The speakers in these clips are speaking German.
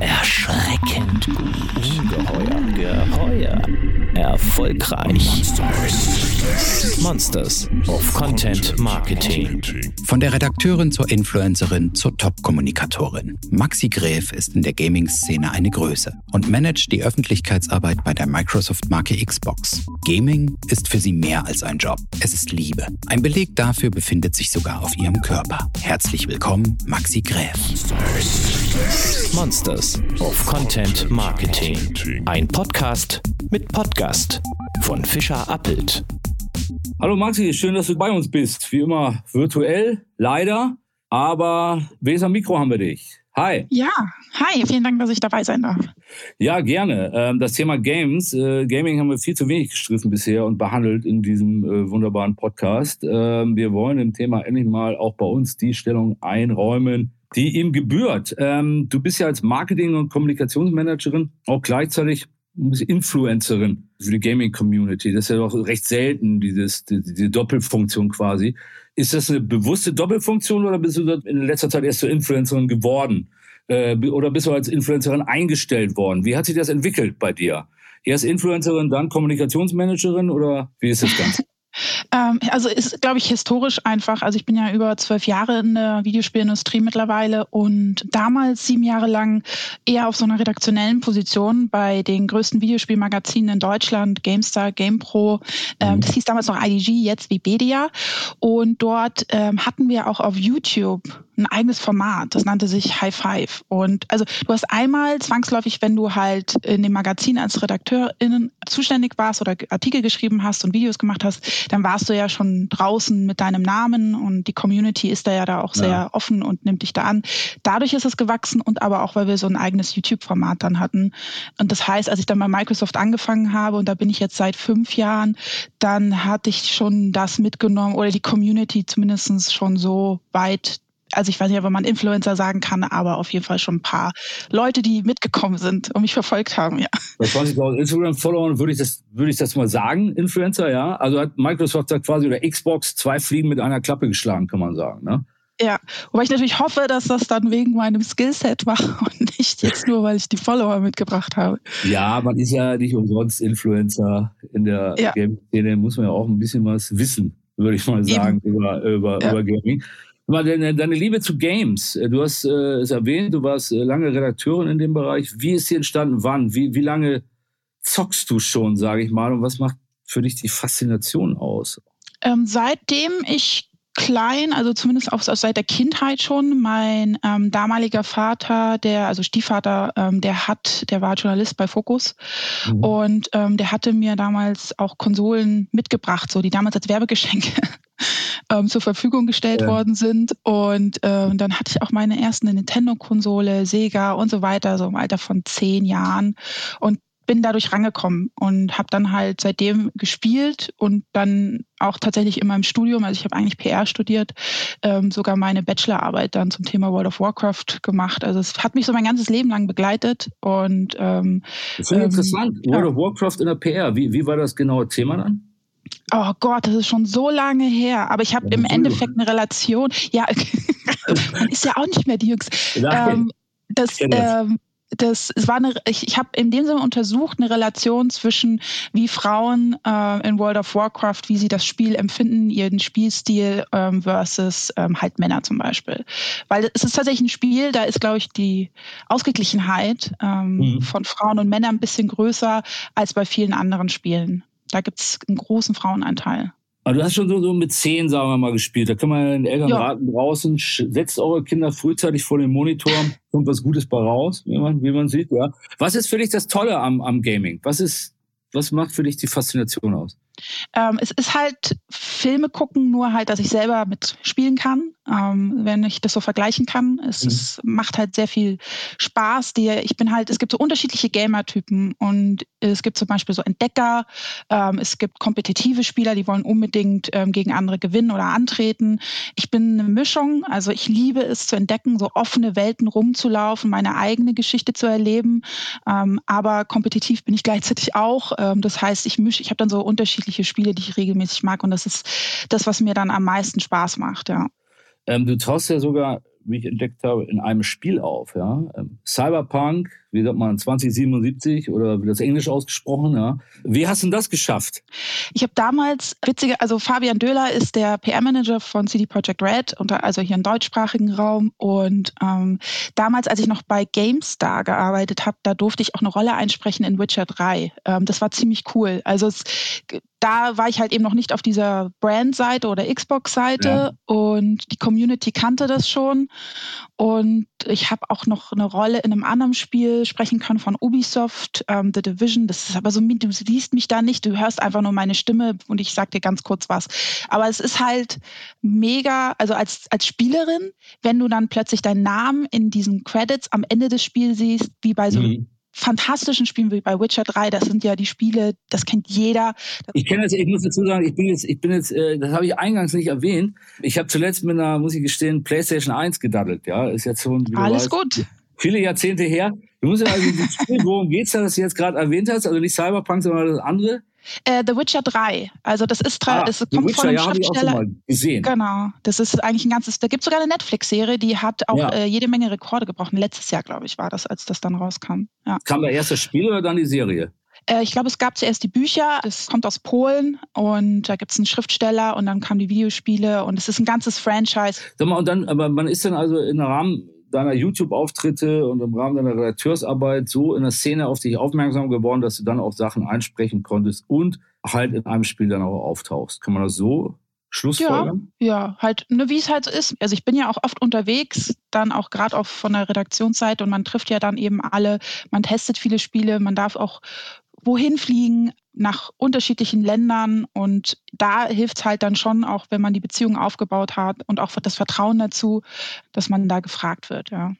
Erschreckend gut. Ungeheuer. Geheuer. Erfolgreich. Monsters of Content Marketing. Von der Redakteurin zur Influencerin zur Top-Kommunikatorin. Maxi Gräf ist in der Gaming-Szene eine Größe und managt die Öffentlichkeitsarbeit bei der Microsoft-Marke Xbox. Gaming ist für sie mehr als ein Job. Es ist Liebe. Ein Beleg dafür befindet sich sogar auf ihrem Körper. Herzlich willkommen, Maxi Gräf. Monsters of Content Marketing. Ein Podcast mit Podcast von Fischer Appelt. Hallo Maxi, schön, dass du bei uns bist. Wie immer virtuell, leider, aber Weser Mikro haben wir dich. Hi. Ja, hi, vielen Dank, dass ich dabei sein darf. Ja, gerne. Ähm, das Thema Games, äh, Gaming haben wir viel zu wenig gestriffen bisher und behandelt in diesem äh, wunderbaren Podcast. Ähm, wir wollen im Thema endlich mal auch bei uns die Stellung einräumen, die ihm gebührt. Ähm, du bist ja als Marketing- und Kommunikationsmanagerin auch gleichzeitig Influencerin für die Gaming-Community. Das ist ja doch recht selten, dieses, die, die Doppelfunktion quasi. Ist das eine bewusste Doppelfunktion oder bist du in letzter Zeit erst zur Influencerin geworden? Äh, oder bist du als Influencerin eingestellt worden? Wie hat sich das entwickelt bei dir? Erst Influencerin, dann Kommunikationsmanagerin oder wie ist das Ganze? Ähm, also ist, glaube ich, historisch einfach. Also ich bin ja über zwölf Jahre in der Videospielindustrie mittlerweile und damals sieben Jahre lang eher auf so einer redaktionellen Position bei den größten Videospielmagazinen in Deutschland, GameStar, GamePro. Ähm, mhm. Das hieß damals noch IDG, jetzt Wikipedia. Und dort ähm, hatten wir auch auf YouTube ein eigenes Format. Das nannte sich High Five. Und also du hast einmal zwangsläufig, wenn du halt in dem Magazin als Redakteurin zuständig warst oder Artikel geschrieben hast und Videos gemacht hast, dann warst du ja schon draußen mit deinem Namen und die Community ist da ja da auch sehr ja. offen und nimmt dich da an. Dadurch ist es gewachsen und aber auch, weil wir so ein eigenes YouTube-Format dann hatten. Und das heißt, als ich dann bei Microsoft angefangen habe und da bin ich jetzt seit fünf Jahren, dann hatte ich schon das mitgenommen oder die Community zumindest schon so weit also ich weiß nicht, ob man Influencer sagen kann, aber auf jeden Fall schon ein paar Leute, die mitgekommen sind und mich verfolgt haben, ja. Bei 20.000 Instagram-Followern würde ich das, würde ich das mal sagen, Influencer, ja. Also hat Microsoft da quasi oder Xbox zwei Fliegen mit einer Klappe geschlagen, kann man sagen, ne? Ja, wobei ich natürlich hoffe, dass das dann wegen meinem Skillset war und nicht jetzt nur, weil ich die Follower mitgebracht habe. Ja, man ist ja nicht umsonst Influencer in der ja. Game-Szene, muss man ja auch ein bisschen was wissen, würde ich mal sagen, Eben. über, über, ja. über Gaming. Mal deine, deine Liebe zu Games. Äh, du hast äh, es erwähnt, du warst äh, lange Redakteurin in dem Bereich. Wie ist sie entstanden? Wann? Wie, wie lange zockst du schon, sage ich mal? Und was macht für dich die Faszination aus? Ähm, seitdem ich klein, also zumindest auch seit der Kindheit schon. Mein ähm, damaliger Vater, der, also Stiefvater, ähm, der hat, der war Journalist bei Focus mhm. und ähm, der hatte mir damals auch Konsolen mitgebracht, so die damals als Werbegeschenke ähm, zur Verfügung gestellt ja. worden sind. Und ähm, dann hatte ich auch meine erste Nintendo-Konsole, Sega und so weiter, so im Alter von zehn Jahren. Und bin dadurch rangekommen und habe dann halt seitdem gespielt und dann auch tatsächlich in meinem Studium, also ich habe eigentlich PR studiert, ähm, sogar meine Bachelorarbeit dann zum Thema World of Warcraft gemacht. Also es hat mich so mein ganzes Leben lang begleitet und ähm, das finde ich ähm, interessant. World ja. of Warcraft in der PR, wie, wie war das genaue Thema dann? Oh Gott, das ist schon so lange her. Aber ich habe ja, im Endeffekt eine Relation. Ja, man ist ja auch nicht mehr die Jüngste. Ähm, das, ähm, das, es war eine, ich, ich habe in dem Sinne untersucht eine Relation zwischen wie Frauen äh, in World of Warcraft, wie sie das Spiel empfinden, ihren Spielstil ähm, versus ähm, halt Männer zum Beispiel. Weil es ist tatsächlich ein Spiel, da ist, glaube ich, die Ausgeglichenheit ähm, mhm. von Frauen und Männern ein bisschen größer als bei vielen anderen Spielen. Da gibt es einen großen Frauenanteil. Aber du hast schon so, so mit zehn, sagen wir mal, gespielt. Da kann man den Eltern ja. raten draußen, setzt eure Kinder frühzeitig vor den Monitor, kommt was Gutes bei raus, wie man, wie man sieht. Ja. Was ist für dich das Tolle am, am Gaming? Was ist, was macht für dich die Faszination aus? Ähm, es ist halt Filme gucken, nur halt, dass ich selber mitspielen kann, ähm, wenn ich das so vergleichen kann. Es, mhm. es, macht halt sehr viel Spaß. Die, ich bin halt, es gibt so unterschiedliche Gamer-Typen und es gibt zum Beispiel so Entdecker, ähm, es gibt kompetitive Spieler, die wollen unbedingt ähm, gegen andere gewinnen oder antreten. Ich bin eine Mischung, also ich liebe es zu entdecken, so offene Welten rumzulaufen, meine eigene Geschichte zu erleben, ähm, aber kompetitiv bin ich gleichzeitig auch. Ähm, das heißt, ich mische, ich habe dann so unterschiedliche unterschiedliche Spiele, die ich regelmäßig mag. Und das ist das, was mir dann am meisten Spaß macht, ja. Ähm, du traust ja sogar wie ich entdeckt habe, in einem Spiel auf. Ja? Ähm, Cyberpunk, wie sagt man, 2077 oder wie das Englisch ausgesprochen. Ja? Wie hast du das geschafft? Ich habe damals, witzige, also Fabian Döhler ist der PR-Manager von CD Projekt Red, also hier im deutschsprachigen Raum. Und ähm, damals, als ich noch bei GameStar gearbeitet habe, da durfte ich auch eine Rolle einsprechen in Witcher 3. Ähm, das war ziemlich cool. Also es, da war ich halt eben noch nicht auf dieser Brand-Seite oder Xbox-Seite ja. und die Community kannte das schon. Und ich habe auch noch eine Rolle in einem anderen Spiel sprechen können von Ubisoft, ähm, The Division. Das ist aber so, du siehst mich da nicht, du hörst einfach nur meine Stimme und ich sag dir ganz kurz was. Aber es ist halt mega, also als, als Spielerin, wenn du dann plötzlich deinen Namen in diesen Credits am Ende des Spiels siehst, wie bei so mhm fantastischen Spielen wie bei Witcher 3, das sind ja die Spiele, das kennt jeder. Ich kenne das, ich muss dazu sagen, ich bin jetzt, ich bin jetzt, äh, das habe ich eingangs nicht erwähnt. Ich habe zuletzt mit einer, muss ich gestehen, PlayStation 1 gedaddelt, ja. Ist jetzt schon Alles weißt, gut. Viele Jahrzehnte her. Du musst ja also dieses Spiel, worum geht's da, das du jetzt gerade erwähnt hast? Also nicht Cyberpunk, sondern das andere. Äh, The Witcher 3. Also das ist ah, es kommt Witcher, von einem ja, Schriftsteller. Gesehen. Genau. Das ist eigentlich ein ganzes. Da gibt es sogar eine Netflix-Serie, die hat auch ja. äh, jede Menge Rekorde gebrochen. Letztes Jahr, glaube ich, war das, als das dann rauskam. Ja. Kam da erst das Spiel oder dann die Serie? Äh, ich glaube, es gab zuerst die Bücher, das kommt aus Polen und da gibt es einen Schriftsteller und dann kamen die Videospiele und es ist ein ganzes Franchise. Sag mal, und dann, aber man ist dann also im Rahmen deiner YouTube-Auftritte und im Rahmen deiner Redakteursarbeit so in der Szene auf dich aufmerksam geworden, dass du dann auch Sachen einsprechen konntest und halt in einem Spiel dann auch auftauchst. Kann man das so Schlussfolgern? Ja, ja, halt, ne, wie es halt so ist. Also ich bin ja auch oft unterwegs, dann auch gerade auch von der Redaktionsseite und man trifft ja dann eben alle, man testet viele Spiele, man darf auch wohin fliegen, nach unterschiedlichen Ländern und da hilft es halt dann schon auch, wenn man die Beziehung aufgebaut hat und auch das Vertrauen dazu, dass man da gefragt wird, ja.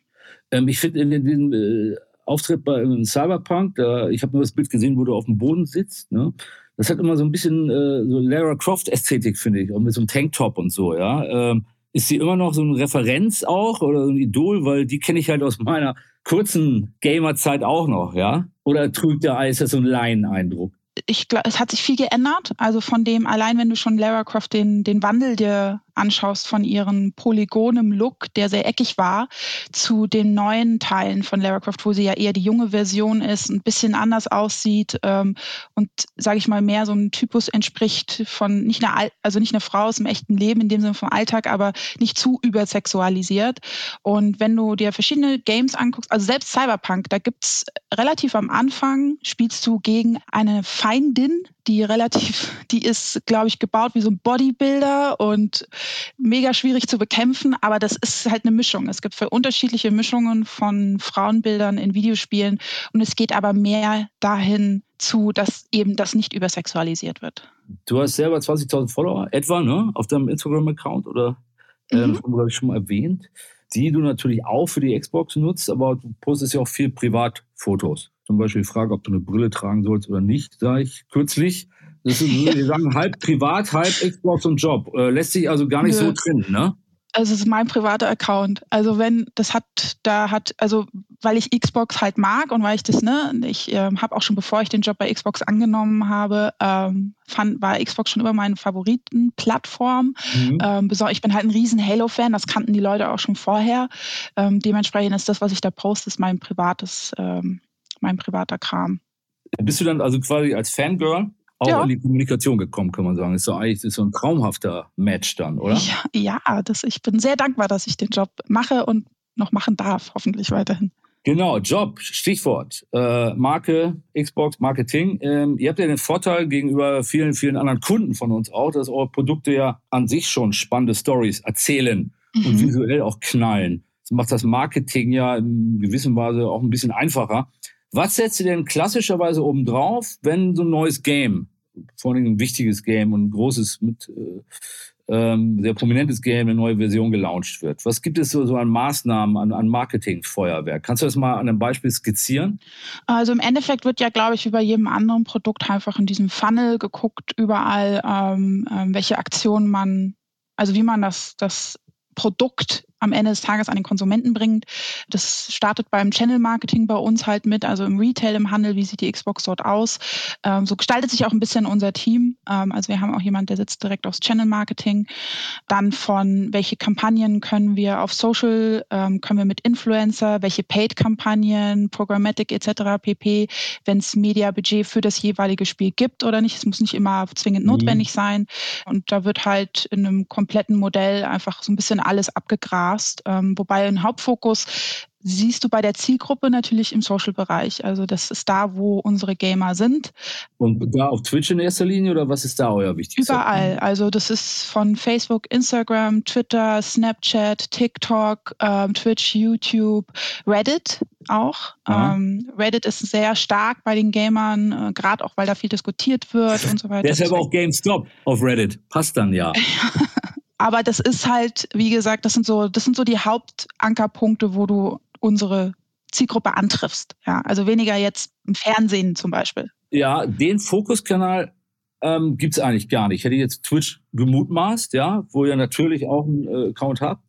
Ähm, ich finde in, in diesem äh, Auftritt bei Cyberpunk, da, ich habe nur das Bild gesehen, wo du auf dem Boden sitzt, ne? Das hat immer so ein bisschen äh, so Lara Croft-Ästhetik, finde ich, auch mit so einem Tanktop und so, ja. Ähm, ist sie immer noch so eine Referenz auch oder so ein Idol, weil die kenne ich halt aus meiner kurzen Gamerzeit auch noch, ja? Oder trügt der Eis so einen Laien-Eindruck? Ich glaube, es hat sich viel geändert. Also von dem, allein wenn du schon Lara Croft den, den Wandel dir anschaust von ihrem polygonem Look, der sehr eckig war, zu den neuen Teilen von Lara Croft, wo sie ja eher die junge Version ist, ein bisschen anders aussieht ähm, und, sage ich mal, mehr so einem Typus entspricht von nicht einer, also nicht einer Frau aus dem echten Leben, in dem Sinne vom Alltag, aber nicht zu übersexualisiert. Und wenn du dir verschiedene Games anguckst, also selbst Cyberpunk, da gibt's relativ am Anfang, spielst du gegen eine Feindin, die relativ, die ist, glaube ich, gebaut wie so ein Bodybuilder und mega schwierig zu bekämpfen, aber das ist halt eine Mischung. Es gibt unterschiedliche Mischungen von Frauenbildern in Videospielen und es geht aber mehr dahin zu, dass eben das nicht übersexualisiert wird. Du hast selber 20.000 Follower etwa, ne, auf deinem Instagram-Account oder ähm, mhm. habe ich schon mal erwähnt, die du natürlich auch für die Xbox nutzt, aber du postest ja auch viel Privatfotos zum Beispiel die Frage, ob du eine Brille tragen sollst oder nicht, sage ich kürzlich. Das ist, wir sagen halb privat, halb Xbox und Job. Äh, lässt sich also gar nicht Nö. so trennen, ne? Also es ist mein privater Account. Also wenn das hat, da hat, also weil ich Xbox halt mag und weil ich das, ne, ich äh, habe auch schon bevor ich den Job bei Xbox angenommen habe, ähm, fand, war Xbox schon immer meine Favoritenplattform. Mhm. Ähm, ich bin halt ein riesen Halo-Fan, das kannten die Leute auch schon vorher. Ähm, dementsprechend ist das, was ich da poste, ist mein privates ähm, mein privater Kram. Bist du dann also quasi als Fangirl auch ja. in die Kommunikation gekommen, kann man sagen. Ist so eigentlich ist so ein traumhafter Match dann, oder? Ja, ja das, ich bin sehr dankbar, dass ich den Job mache und noch machen darf, hoffentlich weiterhin. Genau, Job, Stichwort. Äh, Marke, Xbox, Marketing. Ähm, ihr habt ja den Vorteil gegenüber vielen, vielen anderen Kunden von uns auch, dass eure Produkte ja an sich schon spannende Stories erzählen mhm. und visuell auch knallen. Das macht das Marketing ja in gewisser Weise auch ein bisschen einfacher. Was setzt ihr denn klassischerweise oben drauf, wenn so ein neues Game, vor allem ein wichtiges Game und ein großes, mit äh, ähm, sehr prominentes Game, eine neue Version gelauncht wird? Was gibt es so, so an Maßnahmen, an, an Marketingfeuerwerk? Kannst du das mal an einem Beispiel skizzieren? Also im Endeffekt wird ja, glaube ich, wie bei jedem anderen Produkt einfach in diesem Funnel geguckt, überall, ähm, ähm, welche Aktionen man, also wie man das, das Produkt am Ende des Tages an den Konsumenten bringt. Das startet beim Channel Marketing bei uns halt mit, also im Retail, im Handel, wie sieht die Xbox dort aus. Ähm, so gestaltet sich auch ein bisschen unser Team. Ähm, also wir haben auch jemand, der sitzt direkt aufs Channel Marketing. Dann von welche Kampagnen können wir auf Social, ähm, können wir mit Influencer, welche Paid-Kampagnen, Programmatic etc. pp, wenn es Media-Budget für das jeweilige Spiel gibt oder nicht. Es muss nicht immer zwingend mhm. notwendig sein. Und da wird halt in einem kompletten Modell einfach so ein bisschen alles abgegrast. Ähm, wobei ein Hauptfokus siehst du bei der Zielgruppe natürlich im Social-Bereich. Also das ist da, wo unsere Gamer sind. Und da auf Twitch in erster Linie oder was ist da euer wichtigstes? Überall. Also das ist von Facebook, Instagram, Twitter, Snapchat, TikTok, ähm, Twitch, YouTube, Reddit auch. Ähm, Reddit ist sehr stark bei den Gamern, äh, gerade auch, weil da viel diskutiert wird und so weiter. Deshalb auch GameStop auf Reddit. Passt dann ja. Aber das ist halt, wie gesagt, das sind so, das sind so die Hauptankerpunkte, wo du unsere Zielgruppe antriffst. Ja, also weniger jetzt im Fernsehen zum Beispiel. Ja, den Fokuskanal ähm, gibt es eigentlich gar nicht. Ich hätte jetzt Twitch gemutmaßt, ja, wo ihr natürlich auch einen äh, Account habt.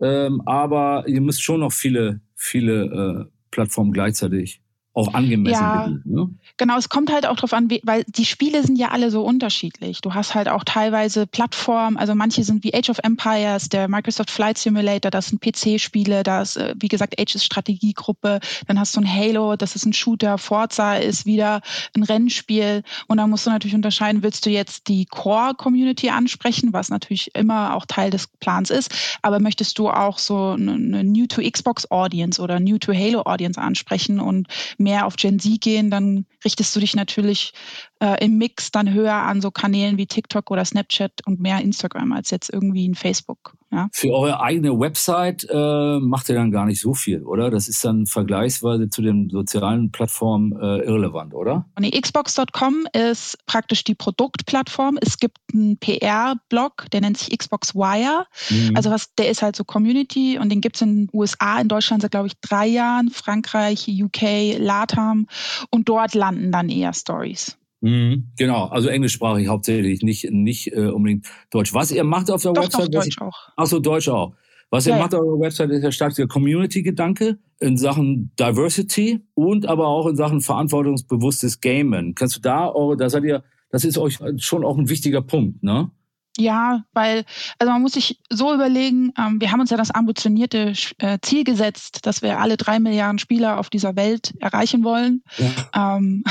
Ähm, aber ihr müsst schon noch viele, viele äh, Plattformen gleichzeitig auch angemessen ja, bedienen. Ne? Genau, es kommt halt auch darauf an, weil die Spiele sind ja alle so unterschiedlich. Du hast halt auch teilweise Plattformen, also manche sind wie Age of Empires, der Microsoft Flight Simulator, das sind PC-Spiele, da ist, äh, wie gesagt, Age ist Strategiegruppe, dann hast du ein Halo, das ist ein Shooter, Forza ist wieder ein Rennspiel und da musst du natürlich unterscheiden, willst du jetzt die Core-Community ansprechen, was natürlich immer auch Teil des Plans ist, aber möchtest du auch so eine New-to-Xbox-Audience oder New-to-Halo-Audience ansprechen und mehr auf Gen Z gehen, dann richtest du dich natürlich äh, im Mix dann höher an so Kanälen wie TikTok oder Snapchat und mehr Instagram als jetzt irgendwie ein Facebook. Ja? Für eure eigene Website äh, macht ihr dann gar nicht so viel, oder? Das ist dann vergleichsweise zu den sozialen Plattformen äh, irrelevant, oder? Und die Xbox.com ist praktisch die Produktplattform. Es gibt einen PR-Blog, der nennt sich Xbox Wire. Mhm. Also was, der ist halt so Community und den gibt es in den USA, in Deutschland seit, glaube ich, drei Jahren, Frankreich, UK, LATAM und dort landen dann eher Stories. Mhm, genau, also englischsprachig hauptsächlich, nicht, nicht äh, unbedingt Deutsch. Was ihr macht auf der doch, Website? Doch, Deutsch auch. Achso, Deutsch auch. Was ihr macht auf der Website ist ja stark der Community-Gedanke in Sachen Diversity und aber auch in Sachen verantwortungsbewusstes Gamen. Kannst du da, eure, da seid ihr, das ist euch schon auch ein wichtiger Punkt, ne? Ja, weil, also man muss sich so überlegen, ähm, wir haben uns ja das ambitionierte äh, Ziel gesetzt, dass wir alle drei Milliarden Spieler auf dieser Welt erreichen wollen. Ja. Ähm,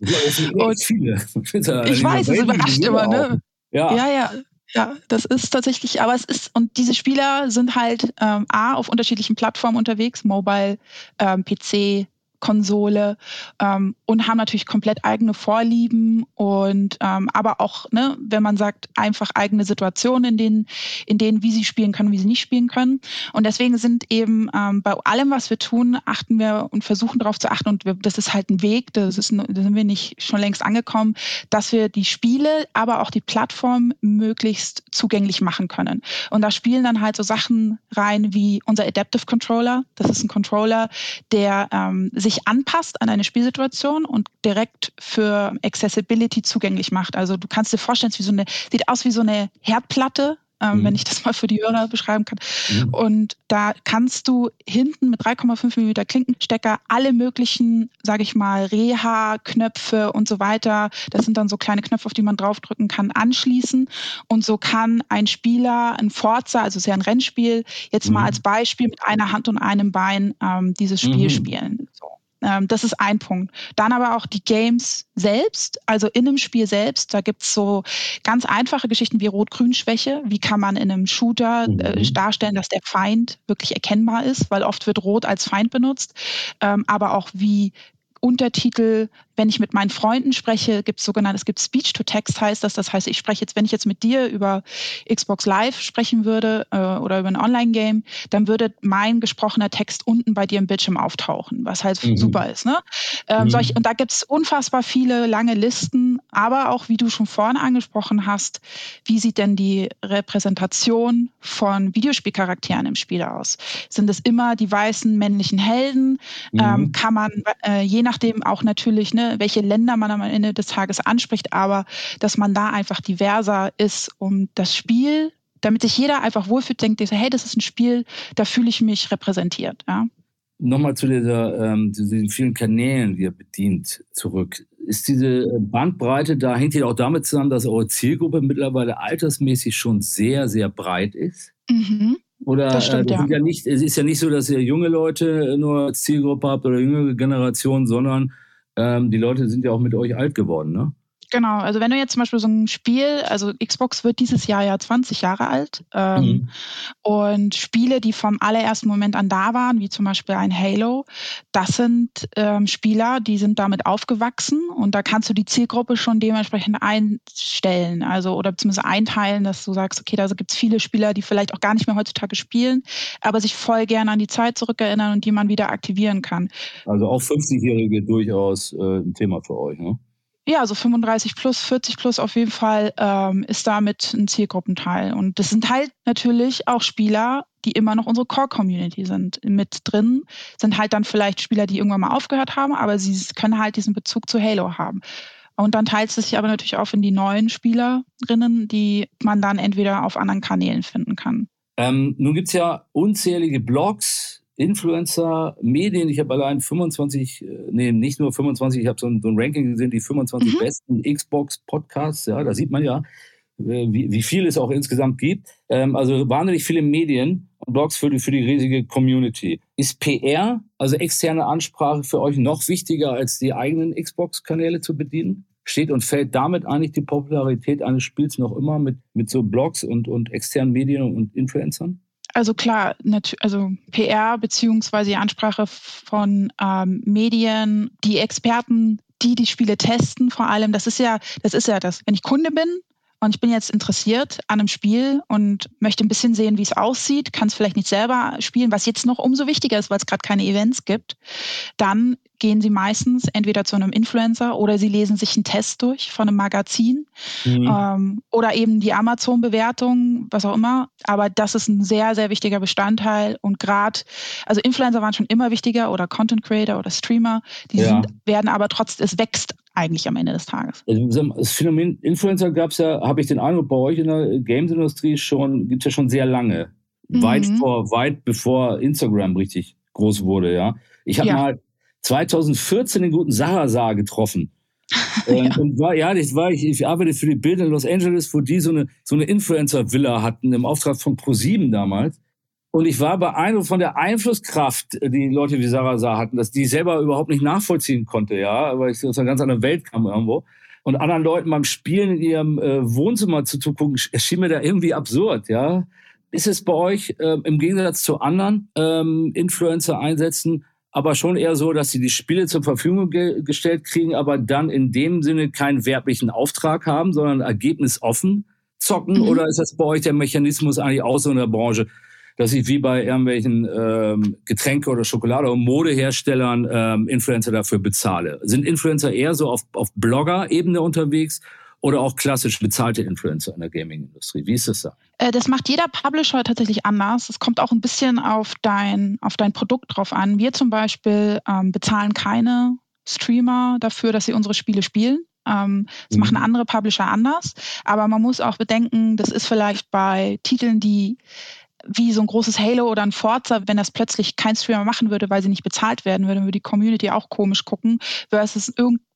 ja, das sind echt viele. Ich weiß, es überrascht immer, ne? Ja. ja, ja. Ja, das ist tatsächlich, aber es ist, und diese Spieler sind halt ähm, A, auf unterschiedlichen Plattformen unterwegs, Mobile, ähm, PC, Konsole ähm, und haben natürlich komplett eigene Vorlieben und ähm, aber auch, ne, wenn man sagt, einfach eigene Situationen, in denen, in denen, wie sie spielen können, wie sie nicht spielen können. Und deswegen sind eben ähm, bei allem, was wir tun, achten wir und versuchen darauf zu achten, und wir, das ist halt ein Weg, das ist, da sind wir nicht schon längst angekommen, dass wir die Spiele, aber auch die Plattform möglichst zugänglich machen können. Und da spielen dann halt so Sachen rein wie unser Adaptive Controller. Das ist ein Controller, der ähm, sich anpasst an eine Spielsituation und direkt für Accessibility zugänglich macht. Also du kannst dir vorstellen, es wie so eine, sieht aus wie so eine Herdplatte, ähm, mhm. wenn ich das mal für die Hörer beschreiben kann. Mhm. Und da kannst du hinten mit 3,5 mm Klinkenstecker alle möglichen, sage ich mal, Reha-Knöpfe und so weiter, das sind dann so kleine Knöpfe, auf die man draufdrücken kann, anschließen. Und so kann ein Spieler, ein Forza, also sehr ein Rennspiel, jetzt mhm. mal als Beispiel mit einer Hand und einem Bein ähm, dieses Spiel mhm. spielen. So. Ähm, das ist ein Punkt. Dann aber auch die Games selbst, also in einem Spiel selbst. Da gibt's so ganz einfache Geschichten wie Rot-Grün-Schwäche. Wie kann man in einem Shooter äh, mhm. darstellen, dass der Feind wirklich erkennbar ist, weil oft wird Rot als Feind benutzt. Ähm, aber auch wie Untertitel wenn ich mit meinen Freunden spreche, gibt es sogenannte, es gibt Speech-to-Text heißt das. Das heißt, ich spreche jetzt, wenn ich jetzt mit dir über Xbox Live sprechen würde äh, oder über ein Online-Game, dann würde mein gesprochener Text unten bei dir im Bildschirm auftauchen, was halt mhm. super ist. Ne? Ähm, mhm. solch, und da gibt es unfassbar viele lange Listen, aber auch, wie du schon vorhin angesprochen hast, wie sieht denn die Repräsentation von Videospielcharakteren im Spiel aus? Sind es immer die weißen männlichen Helden? Mhm. Ähm, kann man äh, je nachdem auch natürlich ne, welche Länder man am Ende des Tages anspricht, aber dass man da einfach diverser ist, um das Spiel damit sich jeder einfach wohlfühlt, denkt, hey, das ist ein Spiel, da fühle ich mich repräsentiert. Ja. Nochmal zu dieser, ähm, diesen vielen Kanälen, die ihr bedient, zurück. Ist diese Bandbreite da, hängt die auch damit zusammen, dass eure Zielgruppe mittlerweile altersmäßig schon sehr, sehr breit ist? Mhm. Oder das stimmt, äh, das ja. ja. nicht, es ist ja nicht so, dass ihr junge Leute nur als Zielgruppe habt oder jüngere Generation, sondern ähm, die Leute sind ja auch mit euch alt geworden, ne? Genau, also wenn du jetzt zum Beispiel so ein Spiel, also Xbox wird dieses Jahr ja 20 Jahre alt ähm, mhm. und Spiele, die vom allerersten Moment an da waren, wie zum Beispiel ein Halo, das sind ähm, Spieler, die sind damit aufgewachsen und da kannst du die Zielgruppe schon dementsprechend einstellen, also oder beziehungsweise einteilen, dass du sagst, okay, da gibt es viele Spieler, die vielleicht auch gar nicht mehr heutzutage spielen, aber sich voll gerne an die Zeit zurückerinnern und die man wieder aktivieren kann. Also auch 50-Jährige durchaus äh, ein Thema für euch, ne? Ja, also 35 plus, 40 plus auf jeden Fall ähm, ist damit ein Zielgruppenteil. Und das sind halt natürlich auch Spieler, die immer noch unsere Core-Community sind. Mit drin sind halt dann vielleicht Spieler, die irgendwann mal aufgehört haben, aber sie können halt diesen Bezug zu Halo haben. Und dann teilt es sich aber natürlich auch in die neuen Spielerinnen, die man dann entweder auf anderen Kanälen finden kann. Ähm, nun gibt es ja unzählige Blogs, Influencer, Medien. Ich habe allein 25, äh, nee, nicht nur 25, ich habe so, ein, so ein Ranking gesehen, die 25 mhm. besten Xbox-Podcasts. Ja, da sieht man ja, äh, wie, wie viel es auch insgesamt gibt. Ähm, also wahnsinnig viele Medien und Blogs für die, für die riesige Community. Ist PR, also externe Ansprache, für euch noch wichtiger als die eigenen Xbox-Kanäle zu bedienen? Steht und fällt damit eigentlich die Popularität eines Spiels noch immer mit, mit so Blogs und, und externen Medien und Influencern? Also klar, also PR beziehungsweise die Ansprache von ähm, Medien, die Experten, die die Spiele testen, vor allem, das ist ja, das ist ja das. Wenn ich Kunde bin und ich bin jetzt interessiert an einem Spiel und möchte ein bisschen sehen, wie es aussieht, kann es vielleicht nicht selber spielen, was jetzt noch umso wichtiger ist, weil es gerade keine Events gibt, dann gehen sie meistens entweder zu einem Influencer oder sie lesen sich einen Test durch von einem Magazin mhm. ähm, oder eben die Amazon-Bewertung, was auch immer. Aber das ist ein sehr, sehr wichtiger Bestandteil und gerade, also Influencer waren schon immer wichtiger oder Content Creator oder Streamer, die ja. sind, werden aber trotzdem, es wächst eigentlich am Ende des Tages. Also, das Phänomen Influencer gab es ja, habe ich den Eindruck, bei euch in der Games-Industrie schon, gibt es ja schon sehr lange. Mhm. Weit vor, weit bevor Instagram richtig groß wurde, ja. Ich habe ja. mal 2014 den guten Sarasar getroffen. ja. Und war, ja, das war ich, ich arbeite für die Bild in Los Angeles, wo die so eine, so eine Influencer-Villa hatten im Auftrag von ProSieben damals. Und ich war beeindruckt von der Einflusskraft, die Leute wie Sarah hatten, dass die selber überhaupt nicht nachvollziehen konnte, ja, weil ich aus einer ganz anderen Welt kam irgendwo. Und anderen Leuten beim Spielen in ihrem äh, Wohnzimmer zu gucken, erschien mir da irgendwie absurd, ja. Ist es bei euch äh, im Gegensatz zu anderen ähm, Influencer-Einsätzen aber schon eher so, dass sie die Spiele zur Verfügung ge gestellt kriegen, aber dann in dem Sinne keinen werblichen Auftrag haben, sondern ergebnisoffen zocken? Mhm. Oder ist das bei euch der Mechanismus eigentlich auch so in der Branche, dass ich wie bei irgendwelchen ähm, Getränke- oder Schokolade- und Modeherstellern ähm, Influencer dafür bezahle? Sind Influencer eher so auf, auf Blogger-Ebene unterwegs oder auch klassisch bezahlte Influencer in der Gaming-Industrie? Wie ist das da? Äh, das macht jeder Publisher tatsächlich anders. Es kommt auch ein bisschen auf dein, auf dein Produkt drauf an. Wir zum Beispiel ähm, bezahlen keine Streamer dafür, dass sie unsere Spiele spielen. Ähm, das mhm. machen andere Publisher anders. Aber man muss auch bedenken, das ist vielleicht bei Titeln, die wie so ein großes Halo oder ein Forza, wenn das plötzlich kein Streamer machen würde, weil sie nicht bezahlt werden würde, würde die Community auch komisch gucken, versus irgendein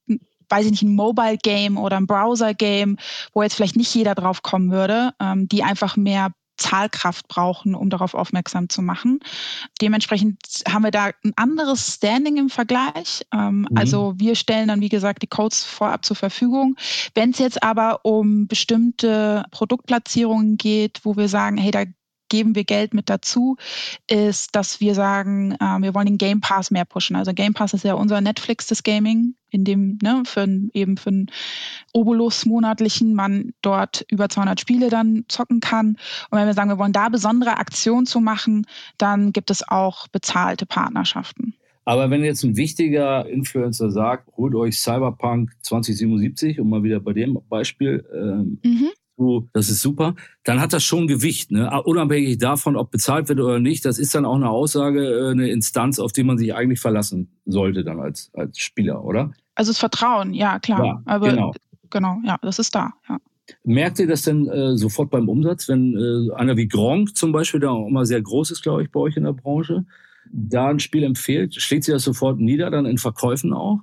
weiß ich nicht, ein Mobile-Game oder ein Browser-Game, wo jetzt vielleicht nicht jeder drauf kommen würde, ähm, die einfach mehr Zahlkraft brauchen, um darauf aufmerksam zu machen. Dementsprechend haben wir da ein anderes Standing im Vergleich. Ähm, mhm. Also wir stellen dann, wie gesagt, die Codes vorab zur Verfügung. Wenn es jetzt aber um bestimmte Produktplatzierungen geht, wo wir sagen, hey, da geben wir Geld mit dazu, ist, dass wir sagen, äh, wir wollen den Game Pass mehr pushen. Also Game Pass ist ja unser Netflix des Gaming, in dem ne, für eben für einen Obolus monatlichen man dort über 200 Spiele dann zocken kann. Und wenn wir sagen, wir wollen da besondere Aktionen zu machen, dann gibt es auch bezahlte Partnerschaften. Aber wenn jetzt ein wichtiger Influencer sagt, holt euch Cyberpunk 2077, um mal wieder bei dem Beispiel ähm, mhm du, das ist super, dann hat das schon Gewicht, ne? unabhängig davon, ob bezahlt wird oder nicht. Das ist dann auch eine Aussage, äh, eine Instanz, auf die man sich eigentlich verlassen sollte dann als, als Spieler, oder? Also das Vertrauen, ja klar. Ja, Aber genau. genau, ja, das ist da, ja. Merkt ihr das denn äh, sofort beim Umsatz, wenn äh, einer wie Gronk zum Beispiel, der auch immer sehr groß ist, glaube ich, bei euch in der Branche, da ein Spiel empfiehlt? Schlägt sie das sofort nieder, dann in Verkäufen auch?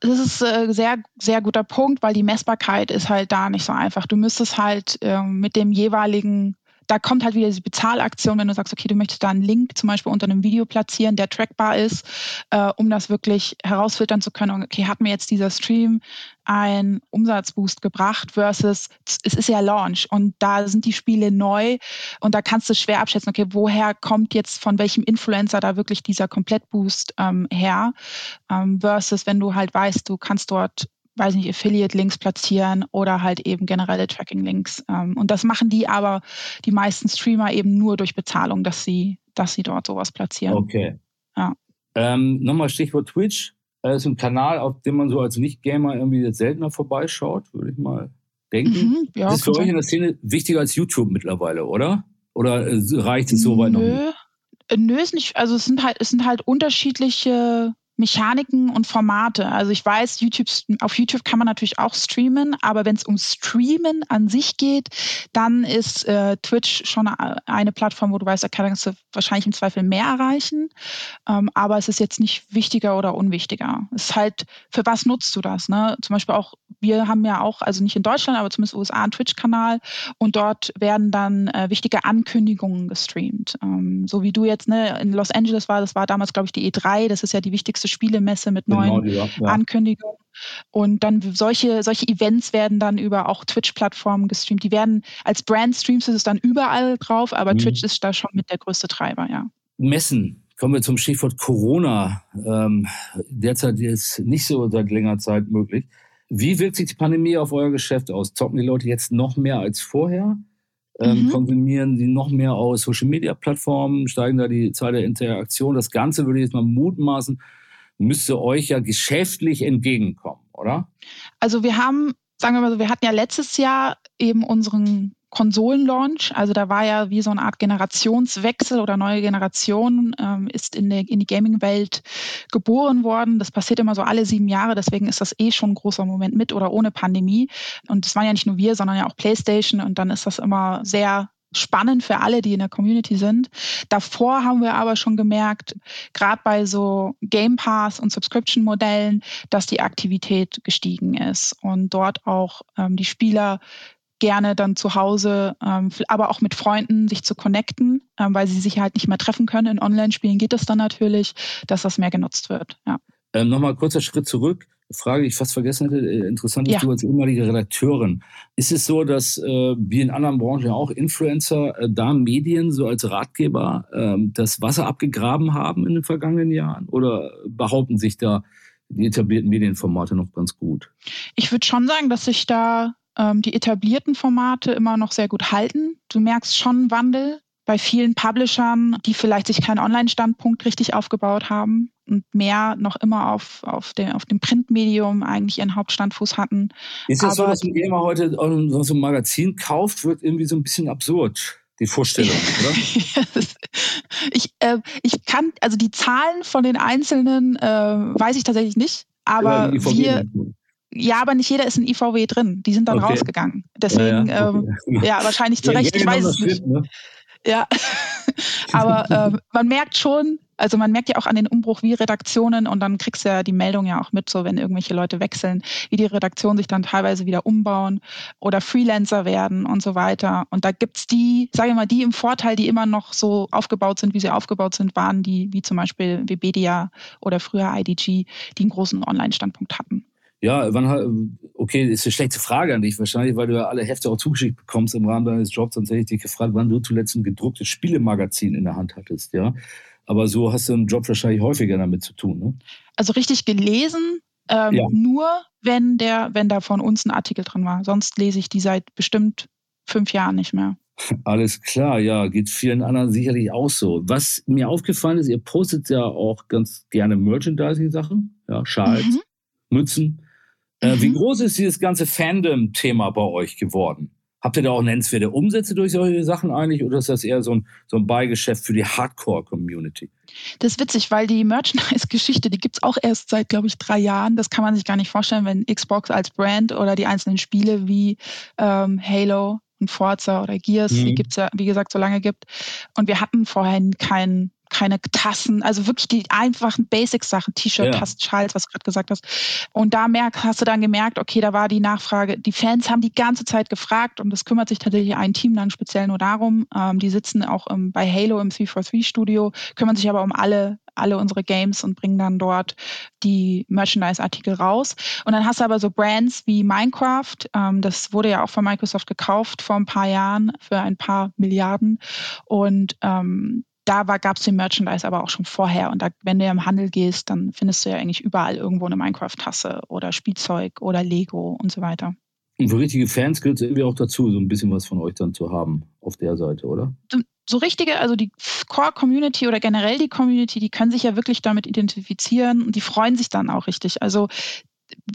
Das ist ein äh, sehr, sehr guter Punkt, weil die Messbarkeit ist halt da nicht so einfach. Du müsstest halt äh, mit dem jeweiligen da kommt halt wieder diese Bezahlaktion, wenn du sagst, okay, du möchtest da einen Link zum Beispiel unter einem Video platzieren, der trackbar ist, äh, um das wirklich herausfiltern zu können. Okay, hat mir jetzt dieser Stream einen Umsatzboost gebracht versus es ist ja Launch und da sind die Spiele neu und da kannst du schwer abschätzen, okay, woher kommt jetzt von welchem Influencer da wirklich dieser Komplettboost ähm, her ähm, versus wenn du halt weißt, du kannst dort weiß nicht, Affiliate-Links platzieren oder halt eben generelle Tracking-Links. Ähm, und das machen die aber, die meisten Streamer eben nur durch Bezahlung, dass sie, dass sie dort sowas platzieren. Okay. Ja. Ähm, Nochmal Stichwort Twitch. Das ist ein Kanal, auf dem man so als Nicht-Gamer irgendwie jetzt seltener vorbeischaut, würde ich mal denken. Mhm, ja, ist für euch in der Szene wichtiger als YouTube mittlerweile, oder? Oder äh, reicht es so weit noch nicht? Nö, ist nicht. Also es sind halt, es sind halt unterschiedliche Mechaniken und Formate. Also ich weiß, YouTube, auf YouTube kann man natürlich auch streamen, aber wenn es um Streamen an sich geht, dann ist äh, Twitch schon eine Plattform, wo du weißt, da kannst du wahrscheinlich im Zweifel mehr erreichen. Ähm, aber es ist jetzt nicht wichtiger oder unwichtiger. Es ist halt, für was nutzt du das? Ne? Zum Beispiel auch, wir haben ja auch, also nicht in Deutschland, aber zumindest USA einen Twitch-Kanal und dort werden dann äh, wichtige Ankündigungen gestreamt. Ähm, so wie du jetzt ne, in Los Angeles war, das war damals, glaube ich, die E3, das ist ja die wichtigste Spielemesse mit genau, neuen ja, ja. Ankündigungen. Und dann solche, solche Events werden dann über auch Twitch-Plattformen gestreamt. Die werden als Brand streams ist es dann überall drauf, aber mhm. Twitch ist da schon mit der größte Treiber, ja. Messen. Kommen wir zum Stichwort Corona. Ähm, derzeit ist nicht so seit längerer Zeit möglich. Wie wirkt sich die Pandemie auf euer Geschäft aus? Zocken die Leute jetzt noch mehr als vorher? Ähm, mhm. Konsumieren sie noch mehr aus Social-Media-Plattformen? Steigen da die Zahl der Interaktion? Das Ganze würde ich jetzt mal mutmaßen, müsste euch ja geschäftlich entgegenkommen, oder? Also wir haben, sagen wir mal so, wir hatten ja letztes Jahr eben unseren Konsolenlaunch. Also da war ja wie so eine Art Generationswechsel oder neue Generation ähm, ist in, der, in die Gaming-Welt geboren worden. Das passiert immer so alle sieben Jahre, deswegen ist das eh schon ein großer Moment mit oder ohne Pandemie. Und es waren ja nicht nur wir, sondern ja auch PlayStation und dann ist das immer sehr spannend für alle, die in der Community sind. Davor haben wir aber schon gemerkt, gerade bei so Game Pass und Subscription-Modellen, dass die Aktivität gestiegen ist und dort auch ähm, die Spieler gerne dann zu Hause, ähm, aber auch mit Freunden sich zu connecten, ähm, weil sie sich halt nicht mehr treffen können. In Online-Spielen geht es dann natürlich, dass das mehr genutzt wird. Ja. Ähm, Nochmal kurzer Schritt zurück. Frage, die ich fast vergessen hätte. Äh, interessant ist, ja. du als ehemalige Redakteurin. Ist es so, dass äh, wie in anderen Branchen auch Influencer äh, da Medien so als Ratgeber äh, das Wasser abgegraben haben in den vergangenen Jahren? Oder behaupten sich da die etablierten Medienformate noch ganz gut? Ich würde schon sagen, dass sich da ähm, die etablierten Formate immer noch sehr gut halten. Du merkst schon Wandel bei vielen Publishern, die vielleicht sich keinen Online-Standpunkt richtig aufgebaut haben und mehr noch immer auf, auf, der, auf dem Printmedium eigentlich ihren Hauptstandfuß hatten. Ist es so, dass ein Gamer heute so ein Magazin kauft, wird irgendwie so ein bisschen absurd? Die Vorstellung, oder? ich, äh, ich kann, also die Zahlen von den einzelnen äh, weiß ich tatsächlich nicht, aber ja, wir, ja, aber nicht jeder ist in IVW drin. Die sind dann okay. rausgegangen. Deswegen, ja, ja. Okay. Ähm, ja wahrscheinlich zu Recht. ich weiß es nicht. Ne? Ja, aber äh, man merkt schon, also man merkt ja auch an den Umbruch wie Redaktionen und dann kriegst du ja die Meldung ja auch mit, so wenn irgendwelche Leute wechseln, wie die Redaktionen sich dann teilweise wieder umbauen oder Freelancer werden und so weiter. Und da gibt's die, sage ich mal, die im Vorteil, die immer noch so aufgebaut sind, wie sie aufgebaut sind, waren die, wie zum Beispiel Webedia oder früher IDG, die einen großen Online-Standpunkt hatten. Ja, wann, okay, ist eine schlechte Frage an dich wahrscheinlich, weil du ja alle Hefte auch zugeschickt bekommst im Rahmen deines Jobs. Sonst hätte ich dich gefragt, wann du zuletzt ein gedrucktes Spielemagazin in der Hand hattest, ja. Aber so hast du im Job wahrscheinlich häufiger damit zu tun, ne? Also richtig gelesen, ähm, ja. nur wenn der, wenn da von uns ein Artikel drin war. Sonst lese ich die seit bestimmt fünf Jahren nicht mehr. Alles klar, ja, geht vielen anderen sicherlich auch so. Was mir aufgefallen ist, ihr postet ja auch ganz gerne Merchandising-Sachen, ja, Schals, mhm. Mützen. Äh, mhm. Wie groß ist dieses ganze Fandom-Thema bei euch geworden? Habt ihr da auch nennenswerte Umsätze durch solche Sachen eigentlich oder ist das eher so ein, so ein Beigeschäft für die Hardcore-Community? Das ist witzig, weil die Merchandise-Geschichte, die gibt es auch erst seit, glaube ich, drei Jahren. Das kann man sich gar nicht vorstellen, wenn Xbox als Brand oder die einzelnen Spiele wie ähm, Halo und Forza oder Gears, mhm. die gibt es ja, wie gesagt, so lange gibt. Und wir hatten vorher keinen keine Tassen, also wirklich die einfachen Basic-Sachen, T-Shirt, ja. Tassen, Schals, was du gerade gesagt hast. Und da merk, hast du dann gemerkt, okay, da war die Nachfrage, die Fans haben die ganze Zeit gefragt und es kümmert sich tatsächlich ein Team dann speziell nur darum. Ähm, die sitzen auch ähm, bei Halo im 343-Studio, kümmern sich aber um alle alle unsere Games und bringen dann dort die Merchandise-Artikel raus. Und dann hast du aber so Brands wie Minecraft, ähm, das wurde ja auch von Microsoft gekauft vor ein paar Jahren für ein paar Milliarden. Und ähm, da gab es den Merchandise aber auch schon vorher. Und da, wenn du ja im Handel gehst, dann findest du ja eigentlich überall irgendwo eine Minecraft-Tasse oder Spielzeug oder Lego und so weiter. Und für richtige Fans gehört es irgendwie auch dazu, so ein bisschen was von euch dann zu haben auf der Seite, oder? So richtige, also die Core-Community oder generell die Community, die können sich ja wirklich damit identifizieren und die freuen sich dann auch richtig. Also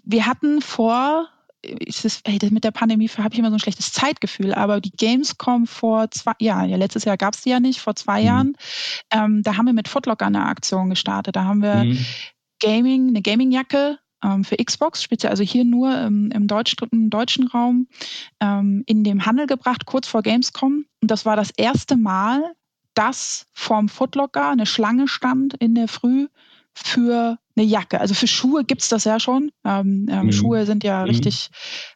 wir hatten vor ist, ey, mit der Pandemie habe ich immer so ein schlechtes Zeitgefühl, aber die Gamescom vor zwei Jahren, ja, letztes Jahr gab es die ja nicht, vor zwei mhm. Jahren, ähm, da haben wir mit Footlocker eine Aktion gestartet. Da haben wir mhm. Gaming, eine Gamingjacke ähm, für Xbox, speziell also hier nur im, im, Deutsch, im deutschen Raum, ähm, in dem Handel gebracht, kurz vor Gamescom. Und das war das erste Mal, dass vorm Footlocker eine Schlange stand in der Früh für eine Jacke. Also für Schuhe gibt es das ja schon. Ähm, ähm, mhm. Schuhe sind ja mhm. richtig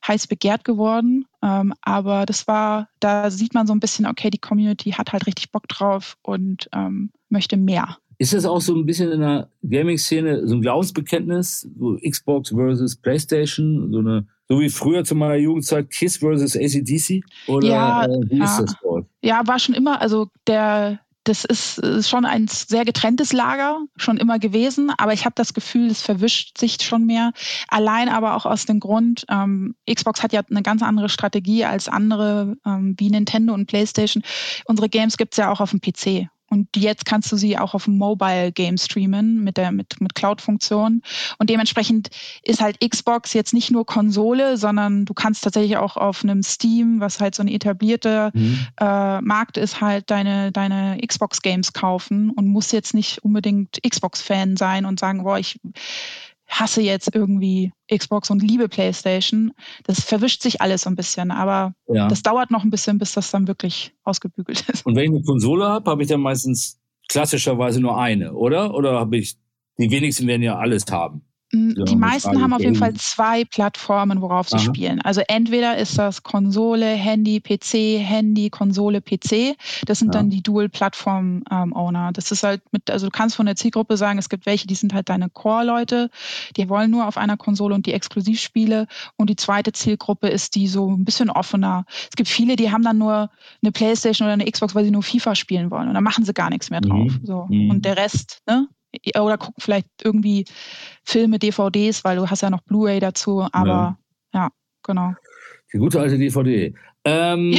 heiß begehrt geworden. Ähm, aber das war, da sieht man so ein bisschen, okay, die Community hat halt richtig Bock drauf und ähm, möchte mehr. Ist das auch so ein bisschen in der Gaming-Szene so ein Glaubensbekenntnis, so Xbox versus PlayStation, so eine so wie früher zu meiner Jugendzeit Kiss versus ACDC? Oder ja, äh, wie ist das dort? Ja, war schon immer, also der, das ist, ist, schon ein sehr getrenntes Lager, schon immer gewesen, aber ich habe das Gefühl, es verwischt sich schon mehr. Allein aber auch aus dem Grund, ähm, Xbox hat ja eine ganz andere Strategie als andere ähm, wie Nintendo und PlayStation. Unsere Games gibt es ja auch auf dem PC. Und jetzt kannst du sie auch auf dem Mobile Game streamen mit der mit, mit Cloud-Funktion. Und dementsprechend ist halt Xbox jetzt nicht nur Konsole, sondern du kannst tatsächlich auch auf einem Steam, was halt so ein etablierter mhm. äh, Markt ist, halt deine, deine Xbox-Games kaufen und musst jetzt nicht unbedingt Xbox-Fan sein und sagen, boah, ich hasse jetzt irgendwie Xbox und liebe PlayStation. Das verwischt sich alles so ein bisschen, aber ja. das dauert noch ein bisschen, bis das dann wirklich ausgebügelt ist. Und wenn ich eine Konsole habe, habe ich dann meistens klassischerweise nur eine, oder? Oder habe ich, die wenigsten werden ja alles haben. Mm, die meisten haben auf jeden Fall zwei Plattformen, worauf sie Aha. spielen. Also entweder ist das Konsole, Handy, PC, Handy, Konsole, PC. Das sind ja. dann die Dual-Plattform-Owner. das ist halt mit, also du kannst von der Zielgruppe sagen, es gibt welche, die sind halt deine Core-Leute, die wollen nur auf einer Konsole und die Exklusivspiele. Und die zweite Zielgruppe ist die so ein bisschen offener. Es gibt viele, die haben dann nur eine Playstation oder eine Xbox, weil sie nur FIFA spielen wollen. Und dann machen sie gar nichts mehr drauf. Mhm. So. Mhm. Und der Rest, ne? Oder gucken vielleicht irgendwie Filme, DVDs, weil du hast ja noch Blu-ray dazu, aber ja, ja genau. Die gute alte DVD. Ähm,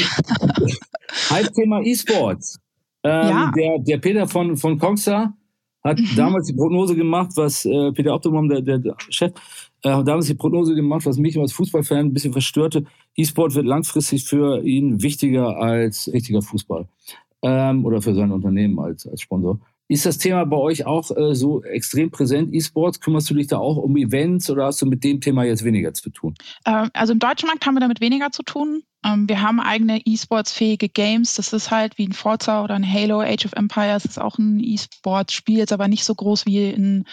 Halbthema E-Sports. Ähm, ja. der, der Peter von, von Coxa hat mhm. damals die Prognose gemacht, was äh, Peter Optimum, der, der, der Chef, äh, hat damals die Prognose gemacht, was mich als Fußballfan ein bisschen verstörte. E-Sport wird langfristig für ihn wichtiger als richtiger Fußball. Ähm, oder für sein Unternehmen als, als Sponsor. Ist das Thema bei euch auch äh, so extrem präsent, E-Sports? Kümmerst du dich da auch um Events oder hast du mit dem Thema jetzt weniger zu tun? Ähm, also im deutschen Markt haben wir damit weniger zu tun. Ähm, wir haben eigene E-Sports-fähige Games. Das ist halt wie ein Forza oder ein Halo, Age of Empires ist auch ein E-Sports-Spiel, ist aber nicht so groß wie in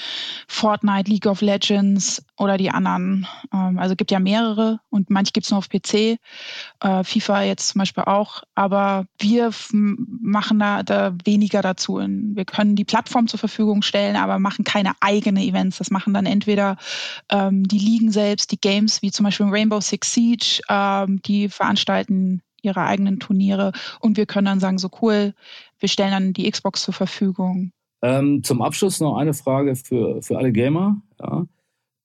Fortnite, League of Legends oder die anderen. Ähm, also gibt ja mehrere und manche gibt es nur auf PC. Äh, FIFA jetzt zum Beispiel auch. Aber wir machen da, da weniger dazu. Wir können die Plattform zur Verfügung stellen, aber machen keine eigenen Events. Das machen dann entweder ähm, die Ligen selbst, die Games, wie zum Beispiel Rainbow Six Siege, die veranstalten veranstalten ihre eigenen Turniere und wir können dann sagen, so cool, wir stellen dann die Xbox zur Verfügung. Ähm, zum Abschluss noch eine Frage für, für alle Gamer. Ja.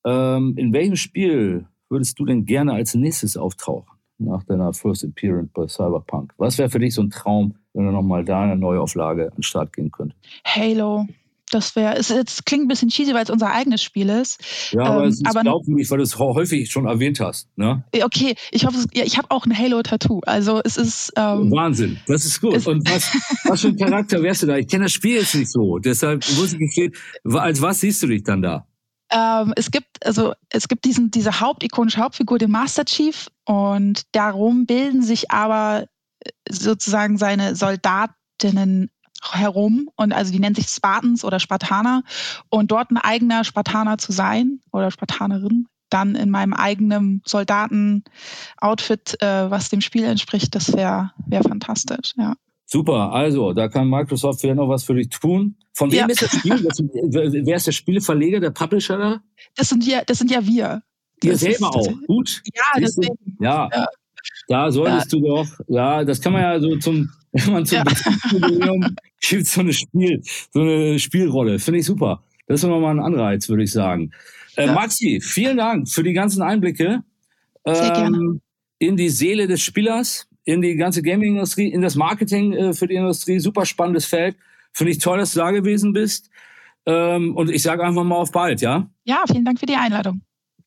Ähm, in welchem Spiel würdest du denn gerne als nächstes auftauchen nach deiner First Appearance bei Cyberpunk? Was wäre für dich so ein Traum, wenn du nochmal da eine Neuauflage an den Start gehen könntest? Halo. Das wäre, es, es, klingt ein bisschen cheesy, weil es unser eigenes Spiel ist. Ja, aber ähm, es ist aber, glaubwürdig, weil du es häufig schon erwähnt hast. Ne? Okay, ich hoffe, ja, ich habe auch ein Halo-Tattoo. Also es ist. Ähm, Wahnsinn, das ist gut. Und was, was für ein Charakter wärst du da? Ich kenne das Spiel jetzt nicht so. Deshalb muss ich nicht, als was siehst du dich dann da? Ähm, es gibt also es gibt diesen diese hauptikonische Hauptfigur, den Master Chief, und darum bilden sich aber äh, sozusagen seine Soldatinnen herum und also die nennen sich Spartans oder Spartaner und dort ein eigener Spartaner zu sein oder Spartanerin dann in meinem eigenen Soldaten-Outfit, äh, was dem Spiel entspricht, das wäre wär fantastisch, ja. Super, also da kann Microsoft vielleicht noch was für dich tun. Von wem ja. ist das Spiel? Das, wer ist der Spieleverleger, der Publisher da? Das sind ja, das sind ja wir. Ihr das selber ist, auch. Gut. Ja, deswegen. Ja. ja. Da solltest ja. du doch, ja, das kann man ja so zum, wenn man zum ja. Jubiläum gibt so eine Spiel, so eine Spielrolle. Finde ich super. Das ist nochmal ein Anreiz, würde ich sagen. Äh, ja. Maxi, vielen Dank für die ganzen Einblicke ähm, in die Seele des Spielers, in die ganze Gaming-Industrie, in das Marketing äh, für die Industrie. Super spannendes Feld. Finde ich toll, dass du da gewesen bist. Ähm, und ich sage einfach mal auf bald, ja? Ja, vielen Dank für die Einladung.